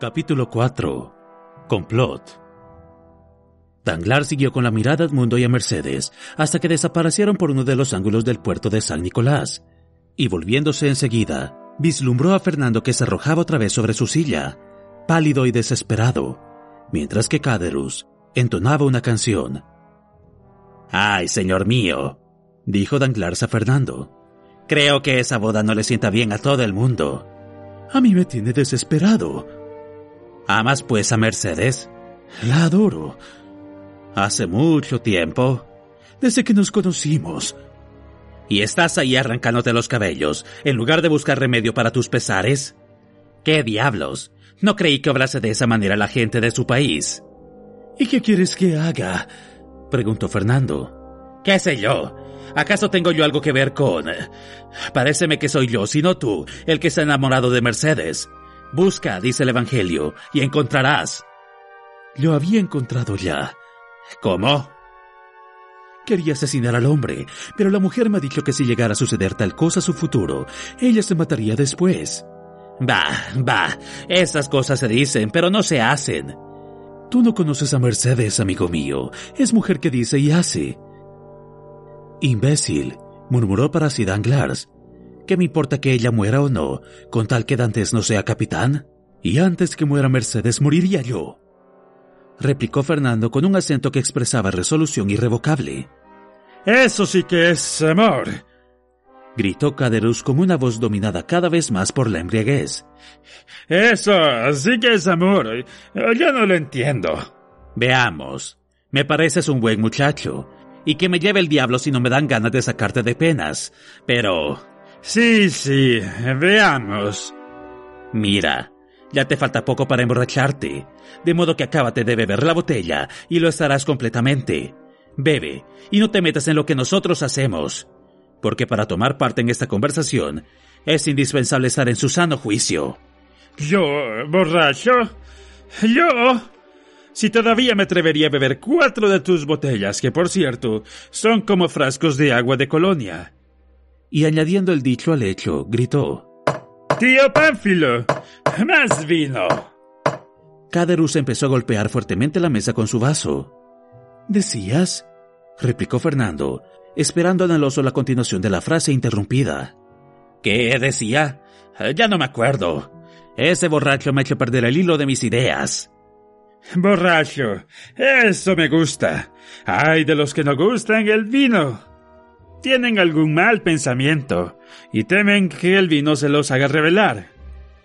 Capítulo 4. Complot. Danglar siguió con la mirada a Edmundo y a Mercedes hasta que desaparecieron por uno de los ángulos del puerto de San Nicolás, y volviéndose enseguida, vislumbró a Fernando que se arrojaba otra vez sobre su silla, pálido y desesperado, mientras que Caderus entonaba una canción. Ay, señor mío, dijo Danglars a Fernando. Creo que esa boda no le sienta bien a todo el mundo. A mí me tiene desesperado, ¿Amas pues a Mercedes? La adoro. Hace mucho tiempo, desde que nos conocimos. ¿Y estás ahí arrancándote los cabellos, en lugar de buscar remedio para tus pesares? ¿Qué diablos? No creí que obrase de esa manera la gente de su país. ¿Y qué quieres que haga? preguntó Fernando. ¿Qué sé yo? ¿Acaso tengo yo algo que ver con... Paréceme que soy yo, sino tú, el que está enamorado de Mercedes. Busca, dice el Evangelio, y encontrarás. Lo había encontrado ya. ¿Cómo? Quería asesinar al hombre, pero la mujer me ha dicho que si llegara a suceder tal cosa a su futuro, ella se mataría después. Bah, bah, esas cosas se dicen, pero no se hacen. Tú no conoces a Mercedes, amigo mío. Es mujer que dice y hace. Imbécil, murmuró para sí Danglars, ¿Qué me importa que ella muera o no, con tal que Dantes no sea capitán? Y antes que muera Mercedes moriría yo. Replicó Fernando con un acento que expresaba resolución irrevocable. Eso sí que es amor. Gritó Caderus con una voz dominada cada vez más por la embriaguez. Eso sí que es amor. Yo no lo entiendo. Veamos. Me pareces un buen muchacho. Y que me lleve el diablo si no me dan ganas de sacarte de penas. Pero Sí, sí, veamos. Mira, ya te falta poco para emborracharte, de modo que acábate de beber la botella y lo estarás completamente. Bebe, y no te metas en lo que nosotros hacemos, porque para tomar parte en esta conversación es indispensable estar en su sano juicio. ¿Yo, borracho? ¿Yo? Si todavía me atrevería a beber cuatro de tus botellas, que por cierto son como frascos de agua de colonia y añadiendo el dicho al hecho, gritó Tío Pánfilo, más vino. Caderus empezó a golpear fuertemente la mesa con su vaso. ¿Decías? replicó Fernando, esperando anheloso la continuación de la frase interrumpida. ¿Qué decía? Ya no me acuerdo. Ese borracho me ha hecho perder el hilo de mis ideas. Borracho, eso me gusta. Ay de los que no gustan el vino tienen algún mal pensamiento y temen que el vino se los haga revelar.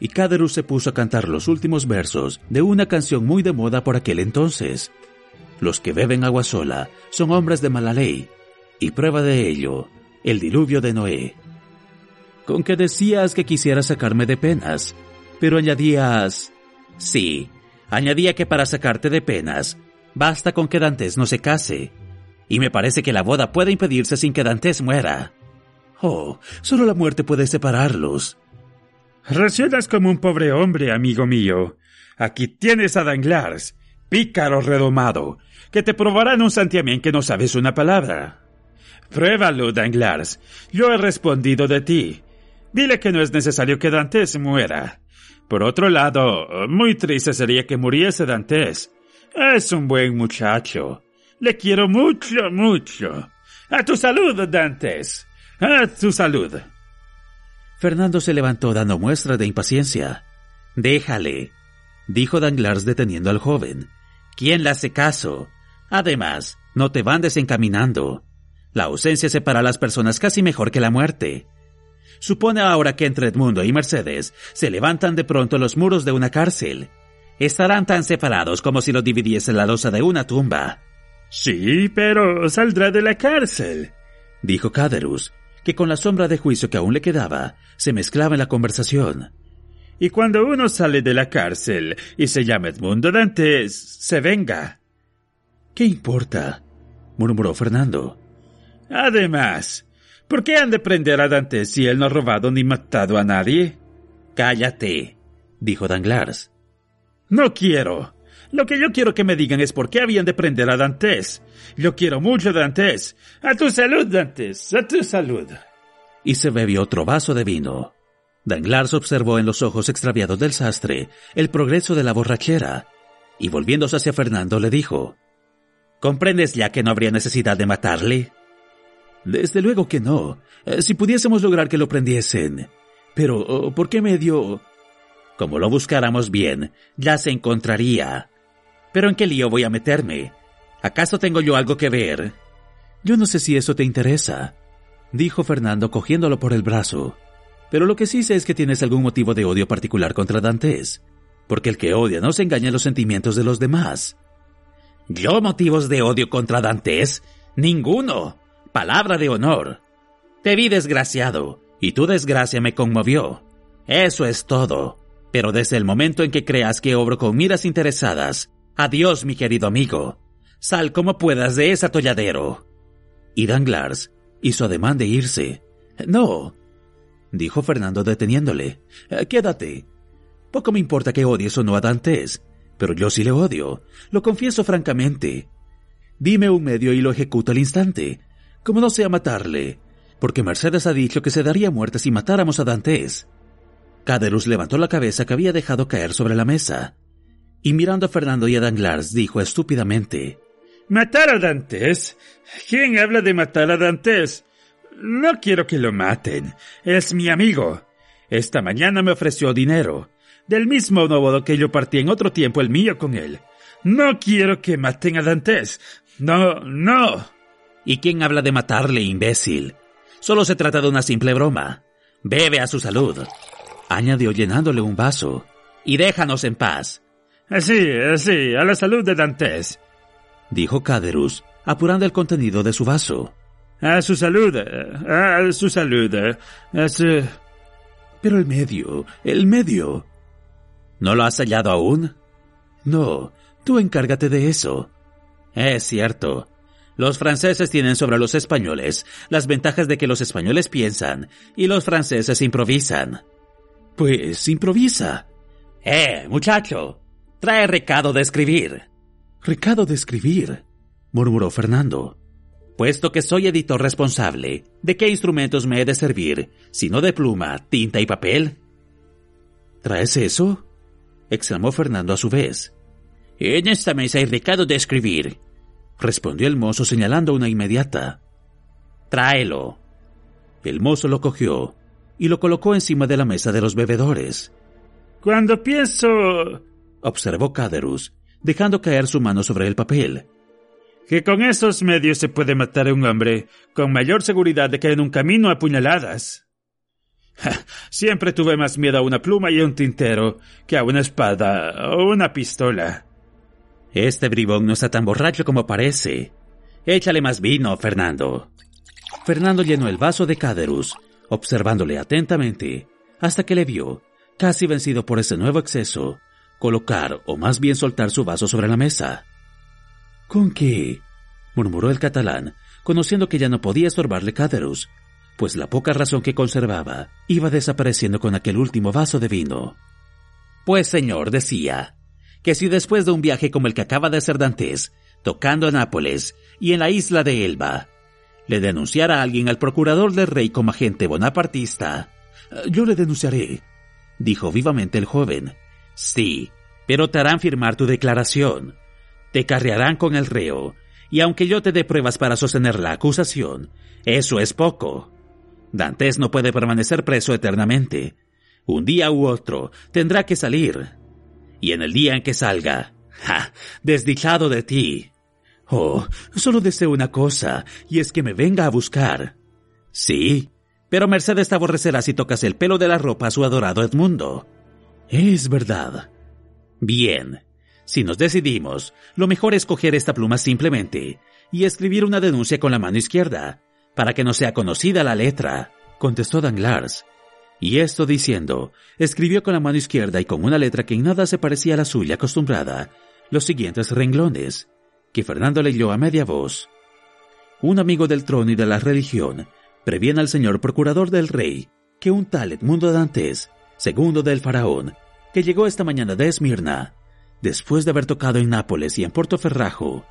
Y Caderus se puso a cantar los últimos versos de una canción muy de moda por aquel entonces. Los que beben agua sola son hombres de mala ley, y prueba de ello, el diluvio de Noé. Con que decías que quisieras sacarme de penas, pero añadías... Sí, añadía que para sacarte de penas, basta con que Dantes no se case, y me parece que la boda puede impedirse sin que Dantes muera. Oh, solo la muerte puede separarlos. Resuenas como un pobre hombre, amigo mío. Aquí tienes a Danglars, pícaro redomado, que te probará en un santiamén que no sabes una palabra. Pruébalo, Danglars. Yo he respondido de ti. Dile que no es necesario que Dantes muera. Por otro lado, muy triste sería que muriese Dantes. Es un buen muchacho. Le quiero mucho, mucho. A tu salud, Dantes. A tu salud. Fernando se levantó dando muestra de impaciencia. Déjale, dijo Danglars deteniendo al joven. ¿Quién le hace caso? Además, no te van desencaminando. La ausencia separa a las personas casi mejor que la muerte. Supone ahora que entre Edmundo y Mercedes se levantan de pronto los muros de una cárcel. Estarán tan separados como si los dividiese la losa de una tumba. Sí, pero saldrá de la cárcel, dijo Caderus, que con la sombra de juicio que aún le quedaba, se mezclaba en la conversación. Y cuando uno sale de la cárcel y se llama Edmundo Dantes, se venga. ¿Qué importa? murmuró Fernando. Además, ¿por qué han de prender a Dantes si él no ha robado ni matado a nadie? Cállate, dijo Danglars. No quiero. Lo que yo quiero que me digan es por qué habían de prender a Dantes. Yo quiero mucho a Dantes. A tu salud, Dantes. A tu salud. Y se bebió otro vaso de vino. Danglars observó en los ojos extraviados del sastre el progreso de la borrachera, y volviéndose hacia Fernando le dijo, ¿Comprendes ya que no habría necesidad de matarle? Desde luego que no, eh, si pudiésemos lograr que lo prendiesen. Pero, oh, ¿por qué medio? Como lo buscáramos bien, ya se encontraría. Pero ¿en qué lío voy a meterme? ¿Acaso tengo yo algo que ver? Yo no sé si eso te interesa, dijo Fernando cogiéndolo por el brazo. Pero lo que sí sé es que tienes algún motivo de odio particular contra Dantes, porque el que odia no se engaña en los sentimientos de los demás. ¿Yo motivos de odio contra Dantes? Ninguno. Palabra de honor. Te vi desgraciado, y tu desgracia me conmovió. Eso es todo. Pero desde el momento en que creas que obro con miras interesadas, adiós, mi querido amigo. Sal como puedas de ese atolladero. Y Danglars hizo ademán de irse. No, dijo Fernando deteniéndole. Eh, quédate. Poco me importa que odies o no a Dantes, pero yo sí le odio. Lo confieso francamente. Dime un medio y lo ejecuto al instante, como no sea matarle, porque Mercedes ha dicho que se daría muerte si matáramos a Dantes. Caderus levantó la cabeza que había dejado caer sobre la mesa, y mirando a Fernando y a Danglars dijo estúpidamente, ¿Matar a Dantes? ¿Quién habla de matar a Dantes? No quiero que lo maten. Es mi amigo. Esta mañana me ofreció dinero, del mismo modo que yo partí en otro tiempo el mío con él. No quiero que maten a Dantes. No, no. ¿Y quién habla de matarle, imbécil? Solo se trata de una simple broma. Bebe a su salud añadió llenándole un vaso. Y déjanos en paz. Sí, sí, a la salud de Dantes, dijo Caderus, apurando el contenido de su vaso. A su salud, a su salud, a su... Pero el medio, el medio. ¿No lo has hallado aún? No, tú encárgate de eso. Es cierto. Los franceses tienen sobre los españoles las ventajas de que los españoles piensan y los franceses improvisan. Pues improvisa. Eh, muchacho, trae recado de escribir. Recado de escribir, murmuró Fernando. Puesto que soy editor responsable, ¿de qué instrumentos me he de servir, sino de pluma, tinta y papel? ¿Traes eso? exclamó Fernando a su vez. En esta mesa hay recado de escribir, respondió el mozo señalando una inmediata. Tráelo. El mozo lo cogió y lo colocó encima de la mesa de los bebedores. Cuando pienso... observó Caderus, dejando caer su mano sobre el papel. Que con esos medios se puede matar a un hombre con mayor seguridad de que en un camino a puñaladas. siempre tuve más miedo a una pluma y a un tintero que a una espada o una pistola. Este bribón no está tan borracho como parece. Échale más vino, Fernando. Fernando llenó el vaso de Caderus observándole atentamente, hasta que le vio, casi vencido por ese nuevo exceso, colocar o más bien soltar su vaso sobre la mesa. ¿Con qué? murmuró el catalán, conociendo que ya no podía estorbarle Caderus, pues la poca razón que conservaba iba desapareciendo con aquel último vaso de vino. Pues señor, decía, que si después de un viaje como el que acaba de hacer Dantes, tocando en Nápoles y en la isla de Elba, le denunciara a alguien al procurador del rey como agente bonapartista. Yo le denunciaré, dijo vivamente el joven. Sí, pero te harán firmar tu declaración. Te carrearán con el reo, y aunque yo te dé pruebas para sostener la acusación, eso es poco. Dantes no puede permanecer preso eternamente. Un día u otro tendrá que salir. Y en el día en que salga, ¡ja! Desdichado de ti, Oh, solo deseo una cosa, y es que me venga a buscar. Sí, pero Mercedes te aborrecerá si tocas el pelo de la ropa a su adorado Edmundo. Es verdad. Bien, si nos decidimos, lo mejor es coger esta pluma simplemente y escribir una denuncia con la mano izquierda, para que no sea conocida la letra, contestó Danglars. Y esto diciendo, escribió con la mano izquierda y con una letra que en nada se parecía a la suya acostumbrada, los siguientes renglones, que Fernando leyó a media voz. Un amigo del trono y de la religión previene al señor procurador del rey que un tal Edmundo Dantes, segundo del faraón, que llegó esta mañana de Esmirna, después de haber tocado en Nápoles y en Portoferrajo,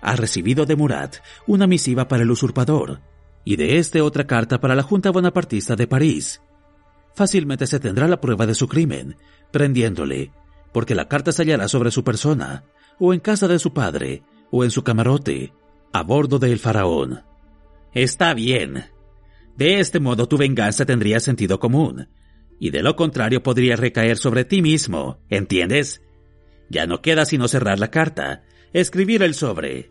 ha recibido de Murat una misiva para el usurpador, y de este otra carta para la Junta Bonapartista de París. Fácilmente se tendrá la prueba de su crimen, prendiéndole, porque la carta se hallará sobre su persona, o en casa de su padre, o en su camarote, a bordo del faraón. Está bien. De este modo tu venganza tendría sentido común, y de lo contrario podría recaer sobre ti mismo, ¿entiendes? Ya no queda sino cerrar la carta, escribir el sobre.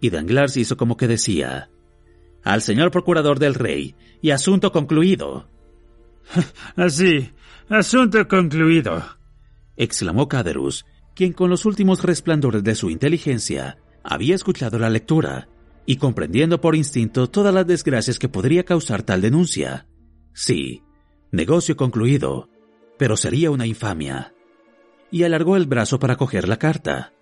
Y Danglars hizo como que decía, al señor procurador del rey, y asunto concluido. Así, asunto concluido, exclamó Caderus, quien con los últimos resplandores de su inteligencia había escuchado la lectura y comprendiendo por instinto todas las desgracias que podría causar tal denuncia. Sí, negocio concluido, pero sería una infamia. Y alargó el brazo para coger la carta.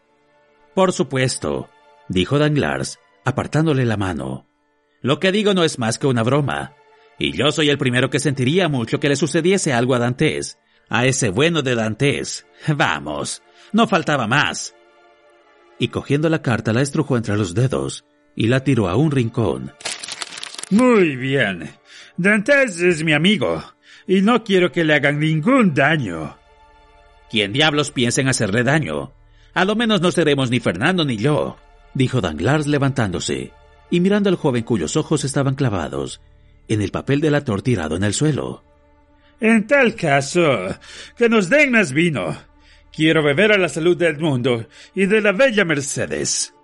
Por supuesto, dijo Danglars, apartándole la mano. Lo que digo no es más que una broma, y yo soy el primero que sentiría mucho que le sucediese algo a Dantes, a ese bueno de Dantes. Vamos, no faltaba más. Y cogiendo la carta la estrujó entre los dedos y la tiró a un rincón. Muy bien. Dantes es mi amigo, y no quiero que le hagan ningún daño. ¿Quién diablos piensa en hacerle daño? A lo menos no seremos ni Fernando ni yo, dijo Danglars levantándose y mirando al joven cuyos ojos estaban clavados en el papel del ator tirado en el suelo. En tal caso, que nos den más vino. Quiero beber a la salud del mundo y de la bella Mercedes.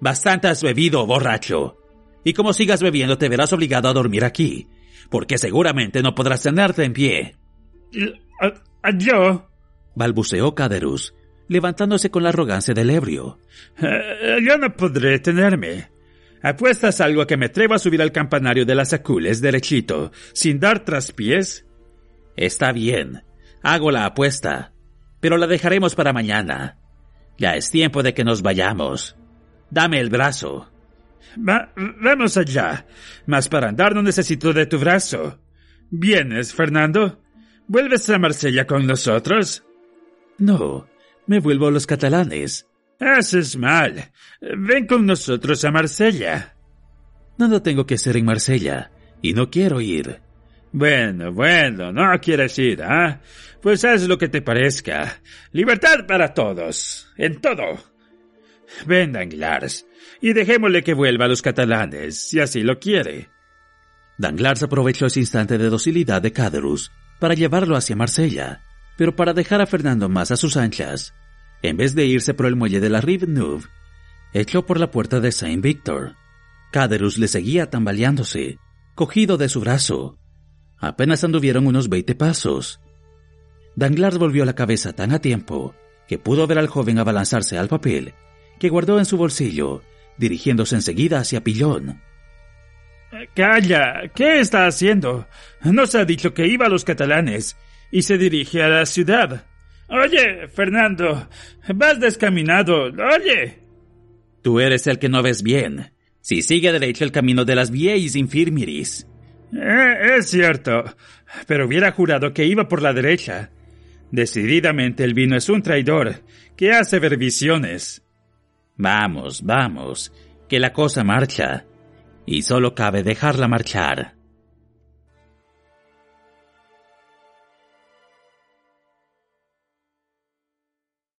Bastante has bebido, borracho. Y como sigas bebiendo te verás obligado a dormir aquí, porque seguramente no podrás tenerte en pie. ¿Yo? balbuceó Caderus, levantándose con la arrogancia del ebrio. Eh, yo no podré tenerme. ¿Apuestas algo a que me atrevo a subir al campanario de las acules derechito, sin dar traspiés? Está bien, hago la apuesta, pero la dejaremos para mañana. Ya es tiempo de que nos vayamos. Dame el brazo. Vamos allá, mas para andar no necesito de tu brazo. ¿Vienes, Fernando? ¿Vuelves a Marsella con nosotros? No, me vuelvo a los catalanes. Haces mal. Ven con nosotros a Marsella. Nada tengo que hacer en Marsella, y no quiero ir. Bueno, bueno, no quieres ir, ¿ah? Pues haz lo que te parezca. Libertad para todos, en todo. Ven, Danglars, y dejémosle que vuelva a los catalanes, si así lo quiere. Danglars aprovechó ese instante de docilidad de Caderus para llevarlo hacia Marsella, pero para dejar a Fernando más a sus anchas, en vez de irse por el muelle de la Rive Neuve, echó por la puerta de Saint Victor. Caderus le seguía tambaleándose, cogido de su brazo. Apenas anduvieron unos veinte pasos. Danglars volvió la cabeza tan a tiempo que pudo ver al joven abalanzarse al papel que guardó en su bolsillo, dirigiéndose enseguida hacia Pillón. Calla, ¿qué está haciendo? Nos ha dicho que iba a los catalanes y se dirige a la ciudad. Oye, Fernando, vas descaminado. Oye. Tú eres el que no ves bien. Si sigue derecho el camino de las vieis infirmiris. Eh, es cierto, pero hubiera jurado que iba por la derecha. Decididamente el vino es un traidor que hace ver visiones. Vamos, vamos, que la cosa marcha, y solo cabe dejarla marchar.